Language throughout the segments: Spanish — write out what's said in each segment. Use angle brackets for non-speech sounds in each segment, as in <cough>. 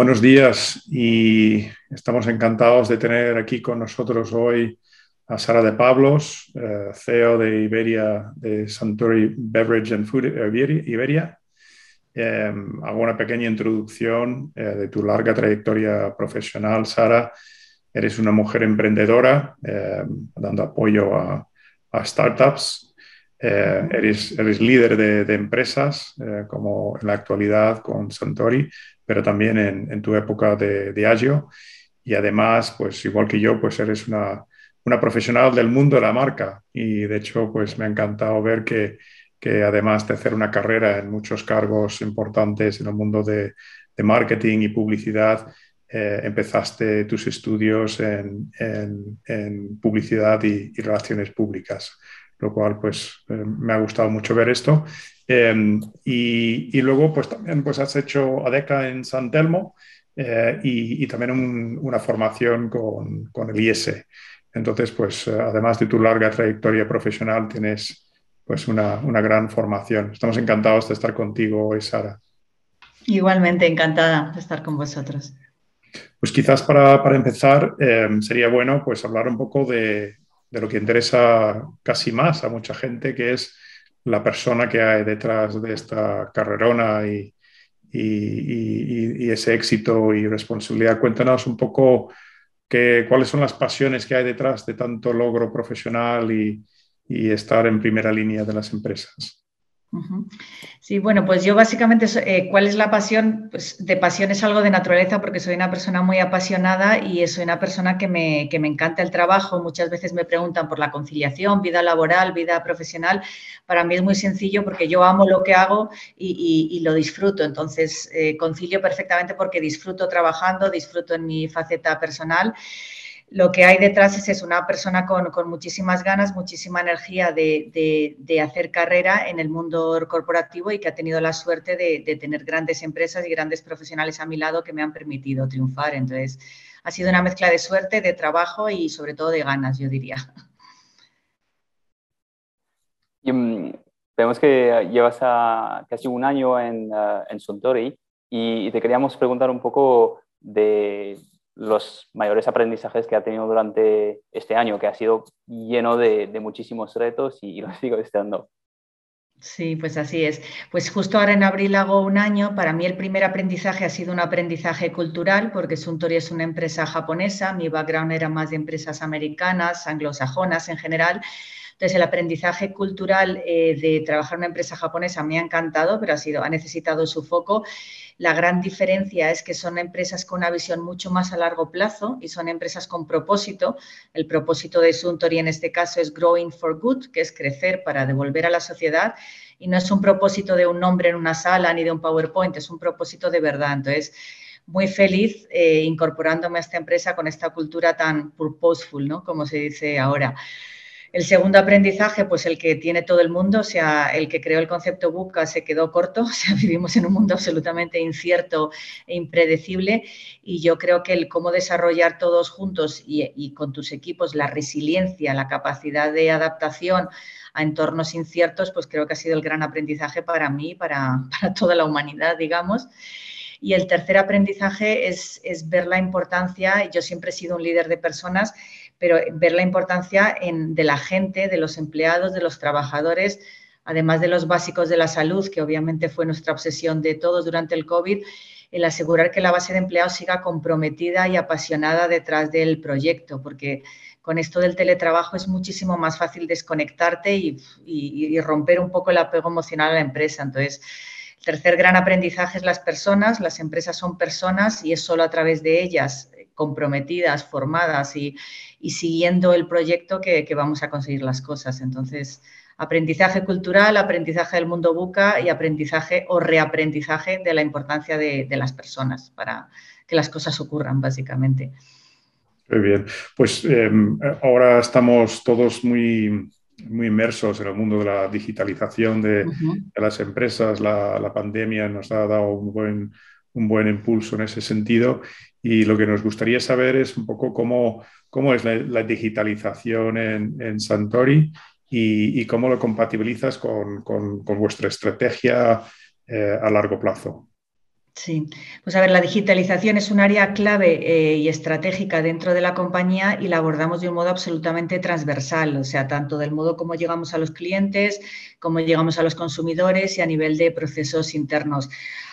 Buenos días y estamos encantados de tener aquí con nosotros hoy a Sara de Pablos, eh, CEO de Iberia, de Santori Beverage and Food Iberia. Eh, hago una pequeña introducción eh, de tu larga trayectoria profesional, Sara. Eres una mujer emprendedora, dando apoyo a, startups. Eres, eres, líder de, empresas, como en la actualidad con Santori, pero también en, tu época de, Agio. Y además, pues igual que yo, pues eres una, una profesional del mundo de la marca. Y de hecho, pues me ha encantado ver que, que además de hacer una carrera en muchos cargos importantes en el mundo de, de marketing y publicidad, eh, empezaste tus estudios en, en, publicidad y, relaciones públicas, lo cual pues eh, me ha gustado mucho ver esto. Em, y, y, luego pues también pues has hecho ADECA en San Telmo eh, y, y, también una formación con, con, el IS. Entonces pues además de tu larga trayectoria profesional tienes pues una, una gran formación. Estamos encantados de estar contigo hoy, Sara. Igualmente encantada de estar con vosotros. Pues quizás para, para empezar eh, sería bueno pues hablar un poco de, de, lo que interesa casi más a mucha gente, que es la persona que hay detrás de esta carrerona y, y, ese éxito y responsabilidad. Cuéntanos un poco que, cuáles son las pasiones que hay detrás de tanto logro profesional y estar en primera línea de las empresas. Sí, bueno, pues yo básicamente, eh, ¿cuál es la pasión? Pues de pasión es algo de naturaleza porque soy una persona muy apasionada y soy una persona que me, que me encanta el trabajo. Muchas veces me preguntan por la conciliación, vida laboral, vida profesional. Para mí es muy sencillo porque yo amo lo que hago y, lo disfruto. Entonces, eh, concilio perfectamente porque disfruto trabajando, disfruto en mi faceta personal lo que hay detrás es, es una persona con, muchísimas ganas, muchísima energía de, hacer carrera en el mundo corporativo y que ha tenido la suerte de, tener grandes empresas y grandes profesionales a mi lado que me han permitido triunfar. Entonces, ha sido una mezcla de suerte, de trabajo y sobre todo de ganas, yo diría. Mm, vemos que llevas casi un año en, uh, en Suntory y te queríamos preguntar un poco de los mayores aprendizajes que ha tenido durante este año, que ha sido lleno de, muchísimos retos y, lo <laughs> sigo estando. Sí, pues así es. Pues justo ahora en abril hago un año. Para mí el primer aprendizaje ha sido un aprendizaje cultural, porque Suntory es una empresa japonesa. Mi background era más de empresas americanas, anglosajonas en general. Entonces, el aprendizaje cultural eh, de trabajar en una empresa japonesa me ha encantado, pero ha, sido, ha necesitado su foco. La gran diferencia es que son empresas con una visión mucho más a largo plazo y son empresas con propósito. El propósito de Suntory en este caso es Growing for Good, que es crecer para devolver a la sociedad. Y no es un propósito de un nombre en una sala ni de un PowerPoint, es un propósito de verdad. Entonces, muy feliz eh, incorporándome a esta empresa con esta cultura tan purposeful, ¿no? Como se dice ahora. El segundo aprendizaje, pues el que tiene todo el mundo, o sea, el que creó el concepto BUCA se quedó corto, <laughs> o sea, vivimos en un mundo absolutamente incierto e impredecible y yo creo que el cómo desarrollar todos juntos y, con tus equipos la resiliencia, la capacidad de adaptación a entornos inciertos, pues creo que ha sido el gran aprendizaje para mí, para, <laughs> para toda la humanidad, digamos. Y el tercer aprendizaje es, es ver la importancia, yo siempre he sido un líder de personas, pero ver la importancia de la gente, de los empleados, de los trabajadores, además de los básicos de la salud, que obviamente fue nuestra obsesión de todos durante el COVID, el asegurar que la base de empleados siga comprometida y apasionada detrás del proyecto, porque con esto del teletrabajo es muchísimo más fácil desconectarte y, y romper un poco el apego emocional a la empresa. Entonces, el tercer gran aprendizaje es las personas, las empresas son personas y es solo a través de ellas comprometidas, formadas y, siguiendo el proyecto que, vamos a conseguir las cosas. Entonces, aprendizaje cultural, aprendizaje del mundo buca y aprendizaje o reaprendizaje de la importancia de, las personas para que las cosas ocurran, básicamente. Muy bien, pues em, ahora estamos todos muy, muy inmersos en el mundo de la digitalización de, las empresas. La, la, pandemia nos ha dado un buen, un buen impulso en ese sentido y lo que nos gustaría saber es un poco cómo, cómo es la, digitalización en, Santori y, cómo lo compatibilizas con, con, con vuestra estrategia eh, a largo plazo. Sí, pues a ver, la digitalización es un área clave eh, y estratégica dentro de la compañía y la abordamos de un modo absolutamente transversal, o sea, tanto del modo como llegamos a los clientes, como llegamos a los consumidores y a nivel de procesos internos.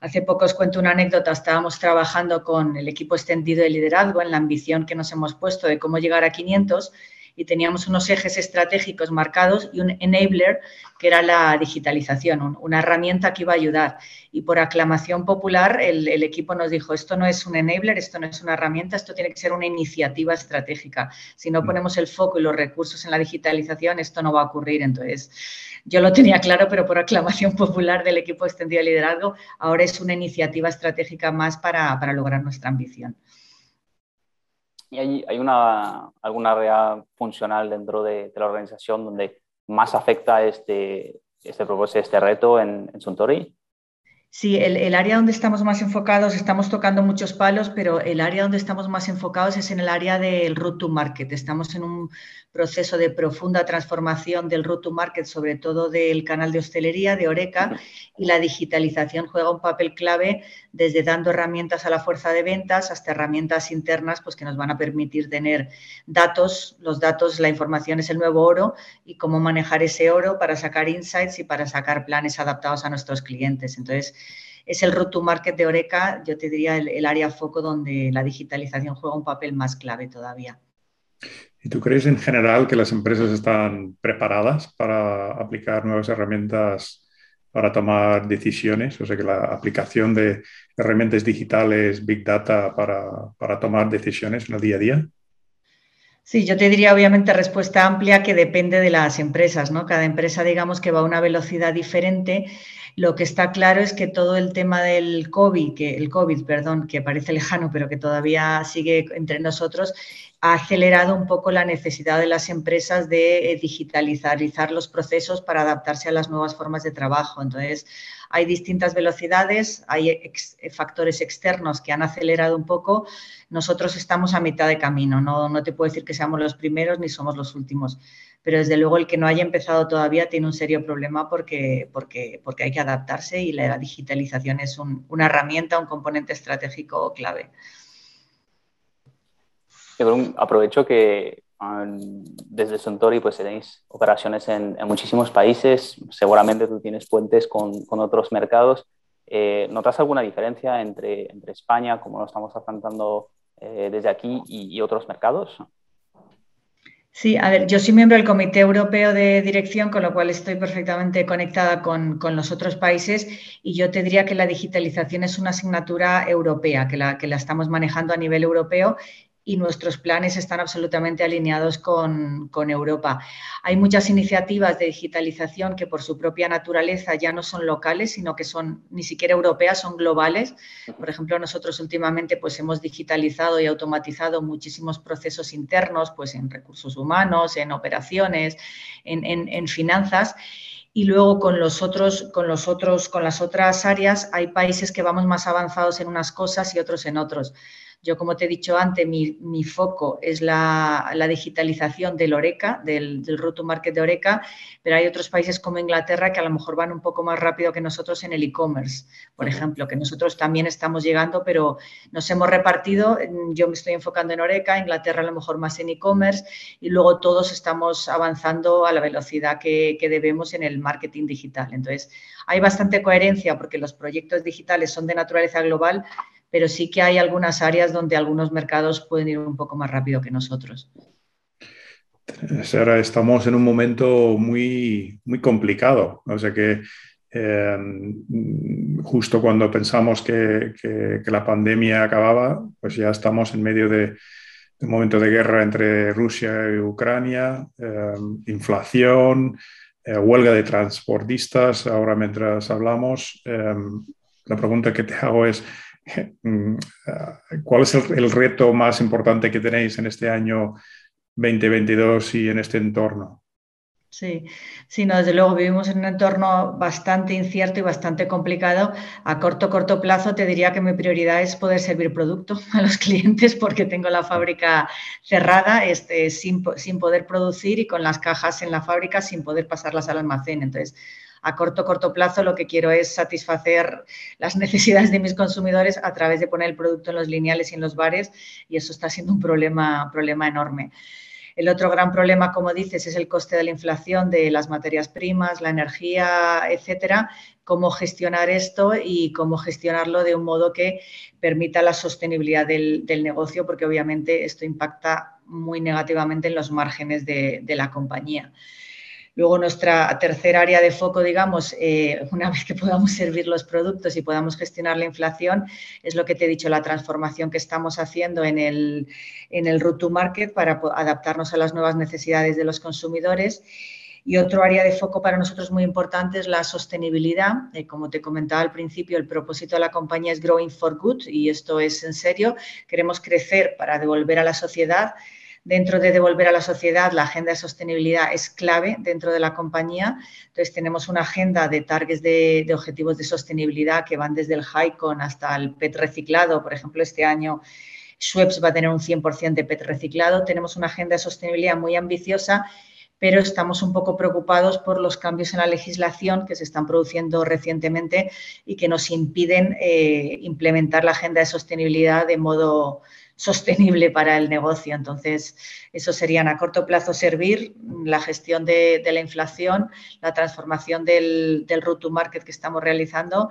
Hace poco os cuento una anécdota, estábamos trabajando con el equipo extendido de liderazgo en la ambición que nos hemos puesto de cómo llegar a 500 y teníamos unos ejes estratégicos marcados y un enabler que era la digitalización, una herramienta que iba a ayudar. Y por aclamación popular el, equipo nos dijo, esto no es un enabler, esto no es una herramienta, esto tiene que ser una iniciativa estratégica. Si no mm. ponemos el foco y los recursos en la digitalización, esto no va a ocurrir. Entonces, yo lo tenía claro, pero por aclamación popular del equipo extendido de liderazgo, ahora es una iniciativa estratégica más para, para lograr nuestra ambición. ¿Y hay, hay una, alguna área funcional dentro de, la organización donde más afecta este, este propósito, este reto en, en Suntory? Sí, el, área donde estamos más enfocados, estamos tocando muchos palos, pero el área donde estamos más enfocados es en el área del route to market. Estamos en un proceso de profunda transformación del route to market, sobre todo del canal de hostelería, de Oreca, y la digitalización juega un papel clave desde dando herramientas a la fuerza de ventas hasta herramientas internas pues, que nos van a permitir tener datos. Los datos, la información es el nuevo oro y cómo manejar ese oro para sacar insights y para sacar planes adaptados a nuestros clientes. Entonces, es el route to market de Oreca, yo te diría el, área foco donde la digitalización juega un papel más clave todavía. ¿Y tú crees en general que las empresas están preparadas para aplicar nuevas herramientas para tomar decisiones? O sea, que la aplicación de herramientas digitales, Big Data, para, para tomar decisiones en el día a día. Sí, yo te diría obviamente respuesta amplia que depende de las empresas, ¿no? Cada empresa digamos que va a una velocidad diferente lo que está claro es que todo el tema del COVID, que el COVID, perdón, que parece lejano, pero que todavía sigue entre nosotros, ha acelerado un poco la necesidad de las empresas de eh, digitalizar los procesos para adaptarse a las nuevas formas de trabajo. Entonces, hay distintas velocidades, hay factores externos que han acelerado un poco. Nosotros estamos a mitad de camino, no, no te puedo decir que seamos los primeros ni somos los últimos pero desde luego el que no haya empezado todavía tiene un serio problema porque, porque, hay que adaptarse y la digitalización es una herramienta, un componente estratégico clave. Aprovecho que desde Suntory pues tenéis operaciones en, muchísimos países, seguramente tú tienes puentes con, con otros mercados. Eh, ¿Notas alguna diferencia entre, entre España, como lo estamos afrontando eh, desde aquí, y, y otros mercados? Sí, a ver, yo soy miembro del Comité Europeo de Dirección, con lo cual estoy perfectamente conectada con, los otros países y yo te diría que la digitalización es una asignatura europea, que la, que la estamos manejando a nivel europeo y nuestros planes están absolutamente alineados con, Europa. Hay muchas iniciativas de digitalización que por su propia naturaleza ya no son locales, sino que son ni siquiera europeas, son globales. Por ejemplo, nosotros últimamente pues, hemos digitalizado y automatizado muchísimos procesos internos pues, en recursos humanos, en operaciones, en, en finanzas. Y luego con los otros, con los otros, con las otras áreas, hay países que vamos más avanzados en unas cosas y otros en otros. Yo, como te he dicho antes, mi, foco es la, digitalización del Oreca, del, del Route to Market de Oreca, pero hay otros países como Inglaterra que a lo mejor van un poco más rápido que nosotros en el e-commerce, por ejemplo, que nosotros también estamos llegando, pero nos hemos repartido. Yo me estoy enfocando en Oreca, Inglaterra a lo mejor más en e-commerce y luego todos estamos avanzando a la velocidad que, que debemos en el marketing digital. Entonces, hay bastante coherencia porque los proyectos digitales son de naturaleza global, pero sí que hay algunas áreas donde algunos mercados pueden ir un poco más rápido que nosotros. Ahora estamos en un momento muy, muy complicado, o sea que em, justo cuando pensamos que, la pandemia acababa, pues ya estamos en medio de, un momento de guerra entre Rusia y Ucrania, em, inflación, eh, huelga de transportistas, ahora mientras hablamos. Em, la pregunta que te hago es, <laughs> ¿Cuál es el, reto más importante que tenéis en este año 2022 y en este entorno? Sí, sí, no, desde luego vivimos en un entorno bastante incierto y bastante complicado. A corto, corto plazo te diría que mi prioridad es poder servir producto <laughs> a los clientes porque tengo la fábrica cerrada este, sin, sin poder producir y con las cajas en la fábrica sin poder pasarlas al almacén. Entonces, a corto, corto plazo lo que quiero es satisfacer las <laughs> necesidades de mis consumidores a través de poner el producto en los lineales y en los bares y eso está siendo un problema, problema enorme. El otro gran problema, como dices, es el coste de la inflación de las materias primas, la energía, etcétera. Cómo gestionar esto y cómo gestionarlo de un modo que permita la sostenibilidad del, negocio, porque obviamente esto impacta muy negativamente en los márgenes de la compañía. Luego, nuestra tercera área de foco, digamos, eh, una vez que podamos servir los productos y podamos gestionar la inflación, es lo que te he dicho, la transformación que estamos haciendo en el, en el route to market para adaptarnos a las nuevas necesidades de los consumidores. Y otro área de foco para nosotros muy importante es la sostenibilidad. Eh, como te comentaba al principio, el propósito de la compañía es Growing for Good y esto es en serio. Queremos crecer para devolver a la sociedad Dentro de devolver a la sociedad, la agenda de sostenibilidad es clave dentro de la compañía. Entonces, tenemos una agenda de targets de, objetivos de sostenibilidad que van desde el HICON hasta el PET reciclado. Por ejemplo, este año Schweppes va a tener un 100% de PET reciclado. Tenemos una agenda de sostenibilidad muy ambiciosa pero estamos un poco preocupados por los cambios en la legislación que se están produciendo recientemente y que nos impiden eh, implementar la agenda de sostenibilidad de modo, sostenible para el negocio. Entonces, eso serían a corto plazo servir la gestión de, la inflación, la transformación del, del route to market que estamos realizando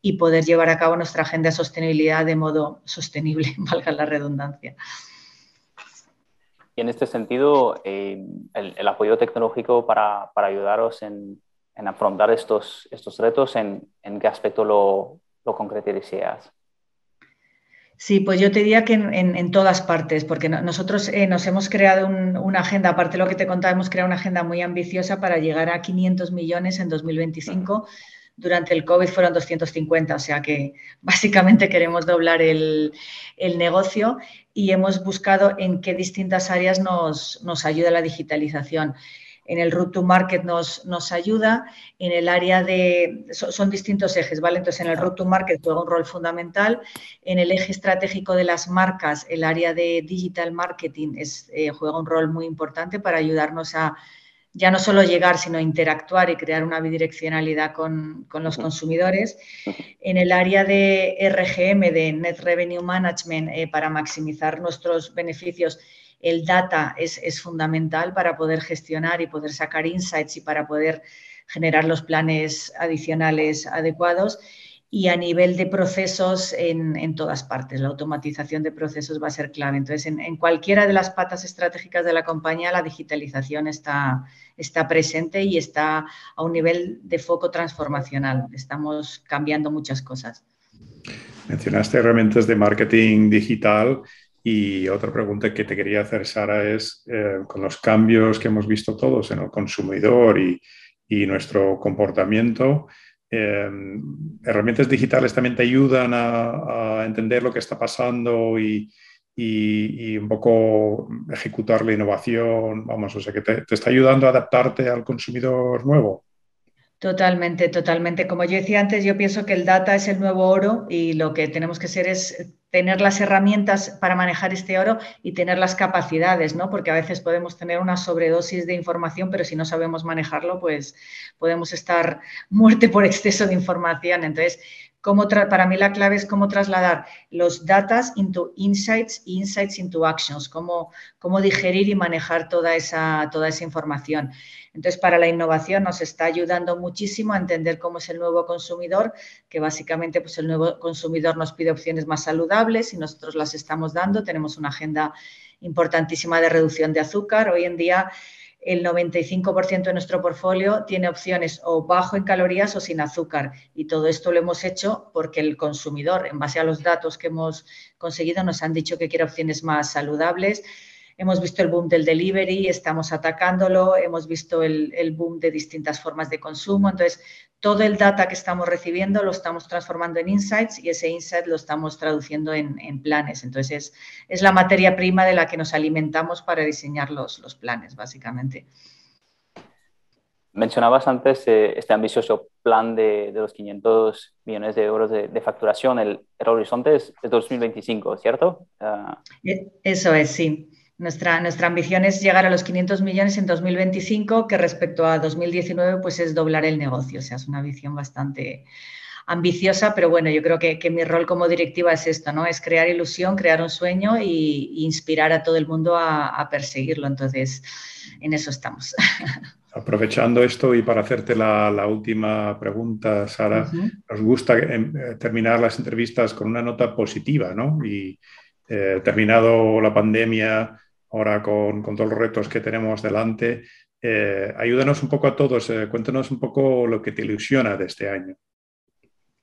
y poder llevar a cabo nuestra agenda de sostenibilidad de modo sostenible, <laughs> valga la redundancia. Y en este sentido, eh, el, apoyo tecnológico para, ayudaros en, afrontar estos, estos retos, ¿en, qué aspecto lo, lo? Sí, pues yo te diría que en, todas partes, porque nosotros eh, nos hemos creado una agenda, aparte de lo que te contaba, hemos creado una agenda muy ambiciosa para llegar a 500 millones en 2025. Durante el COVID fueron 250, o sea que <laughs> básicamente queremos doblar el, el negocio y hemos buscado en qué distintas áreas nos, nos ayuda la digitalización en el route to market nos, nos ayuda, en el área de, son, distintos ejes, ¿vale? Entonces, en el route to market juega un rol fundamental, en el eje estratégico de las marcas, el área de digital marketing es, eh, juega un rol muy importante para ayudarnos a ya no solo llegar, sino interactuar y crear una bidireccionalidad con, con los consumidores. En el área de RGM, de Net Revenue Management, eh, para maximizar nuestros beneficios, el data es, fundamental para poder gestionar y poder sacar insights y para poder generar los planes adicionales adecuados. Y a nivel de procesos en, todas partes, la automatización de procesos va a ser clave. Entonces, en, cualquiera de las patas estratégicas de la compañía, la digitalización está, está presente y está a un nivel de foco transformacional. Estamos cambiando muchas cosas. Mencionaste herramientas de marketing digital y otra pregunta que te quería hacer, Sara, es eh, con los cambios que hemos visto todos en el consumidor y, nuestro comportamiento, eh, herramientas digitales también te ayudan a, entender lo que está pasando y, un poco ejecutar la innovación, vamos, o sea, que te está ayudando a adaptarte al consumidor nuevo. Totalmente, totalmente. Como yo decía antes, yo pienso que el data es el nuevo oro y lo que tenemos que ser es tener las herramientas para manejar este oro y tener las capacidades, ¿no? Porque a veces podemos tener una sobredosis de información, pero si no sabemos manejarlo, pues podemos estar muerte por exceso de información. Entonces, para mí la clave es cómo trasladar los datas into insights e insights into actions, cómo, cómo digerir y manejar toda esa, toda esa información. Entonces, para la innovación nos está ayudando muchísimo a entender cómo es el nuevo consumidor, que básicamente pues, el nuevo consumidor nos pide opciones más saludables y nosotros las estamos dando. Tenemos una agenda importantísima de reducción de azúcar. Hoy en día el 95% de nuestro portfolio tiene opciones o bajo en calorías o sin azúcar. Y todo esto lo hemos hecho porque el consumidor, en base a los datos que hemos conseguido, nos han dicho que quiere opciones más saludables. Hemos visto el boom del delivery, estamos atacándolo, hemos visto el, boom de distintas formas de consumo. Entonces, todo el data que estamos recibiendo lo estamos transformando en insights y ese insight lo estamos traduciendo en, planes. Entonces, es, la materia prima de la que nos alimentamos para diseñar los, los planes, básicamente. Mencionabas antes eh, este ambicioso plan de, los 500 millones de euros de, facturación. El, horizonte es, de 2025, ¿cierto? Ah. E, eso es, sí. Nuestra, nuestra ambición es llegar a los 500 millones en 2025, que respecto a 2019 pues es doblar el negocio. O sea, es una visión bastante ambiciosa, pero bueno, yo creo que, mi rol como directiva es esto, ¿no? Es crear ilusión, crear un sueño e inspirar a todo el mundo a, perseguirlo. Entonces, en eso estamos. <laughs> Aprovechando esto y para hacerte la, última pregunta, Sara, nos gusta em, eh, terminar las entrevistas con una nota positiva, ¿no? Y eh, terminado la pandemia, ahora con, todos los retos que tenemos delante. Eh, ayúdanos un poco a todos, eh, cuéntanos un poco lo que te ilusiona de este año.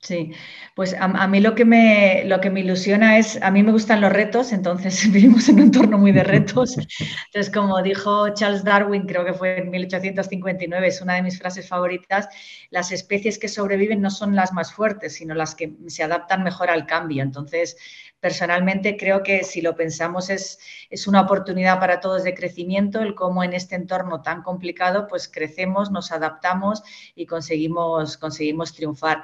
Sí, pues a, mí lo que, me, lo que me ilusiona es, a mí me gustan los retos, entonces <laughs> vivimos en un entorno muy de retos. <laughs> Entonces, como dijo Charles Darwin, creo que fue en 1859, es una de mis frases favoritas, las especies que sobreviven no son las más fuertes, sino las que se adaptan mejor al cambio. Entonces, personalmente creo que si lo pensamos es, es una oportunidad para todos de crecimiento, el cómo en este entorno tan complicado, pues crecemos, nos adaptamos y conseguimos, conseguimos triunfar.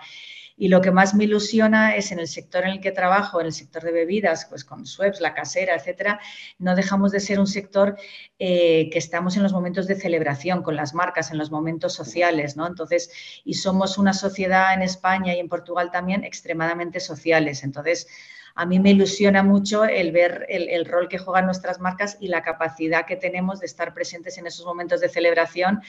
Y lo que más me ilusiona es en el sector en el que trabajo, en el sector de bebidas, pues con Sweps, la casera, etcétera, no dejamos de ser un sector eh, que estamos en los momentos de celebración con las marcas, en los momentos sociales, ¿no? Entonces, y somos una sociedad en España y en Portugal también extremadamente sociales. Entonces, a mí me ilusiona mucho el ver el, rol que juegan nuestras marcas y la capacidad que tenemos de estar presentes en esos momentos de celebración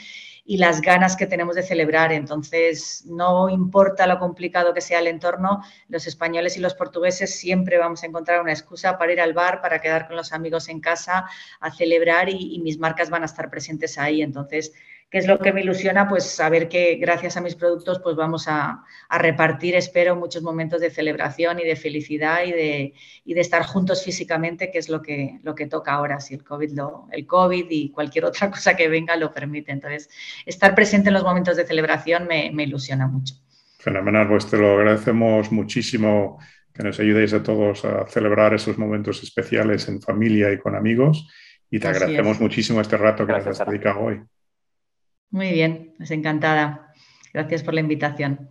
y las ganas que tenemos de celebrar. Entonces, no importa lo complicado que sea el entorno, los españoles y los portugueses siempre vamos a encontrar una excusa para ir al bar, para quedar con los amigos en casa, a celebrar y, mis marcas van a estar presentes ahí. Entonces, ¿Qué es lo que me ilusiona? Pues saber que gracias a mis productos pues vamos a, repartir, espero, muchos momentos de celebración y de felicidad y de, de, estar juntos físicamente, que es lo que, lo que toca ahora, si el COVID, lo, el COVID y cualquier otra <laughs> cosa que venga lo permite. Entonces, estar presente en los momentos de celebración me, ilusiona mucho. Fenomenal, pues te lo agradecemos muchísimo que nos ayudéis a todos a celebrar esos momentos especiales en familia y con amigos. Y te agradecemos muchísimo este rato que nos has dedicado hoy. Muy bien, pues encantada. Gracias por la invitación.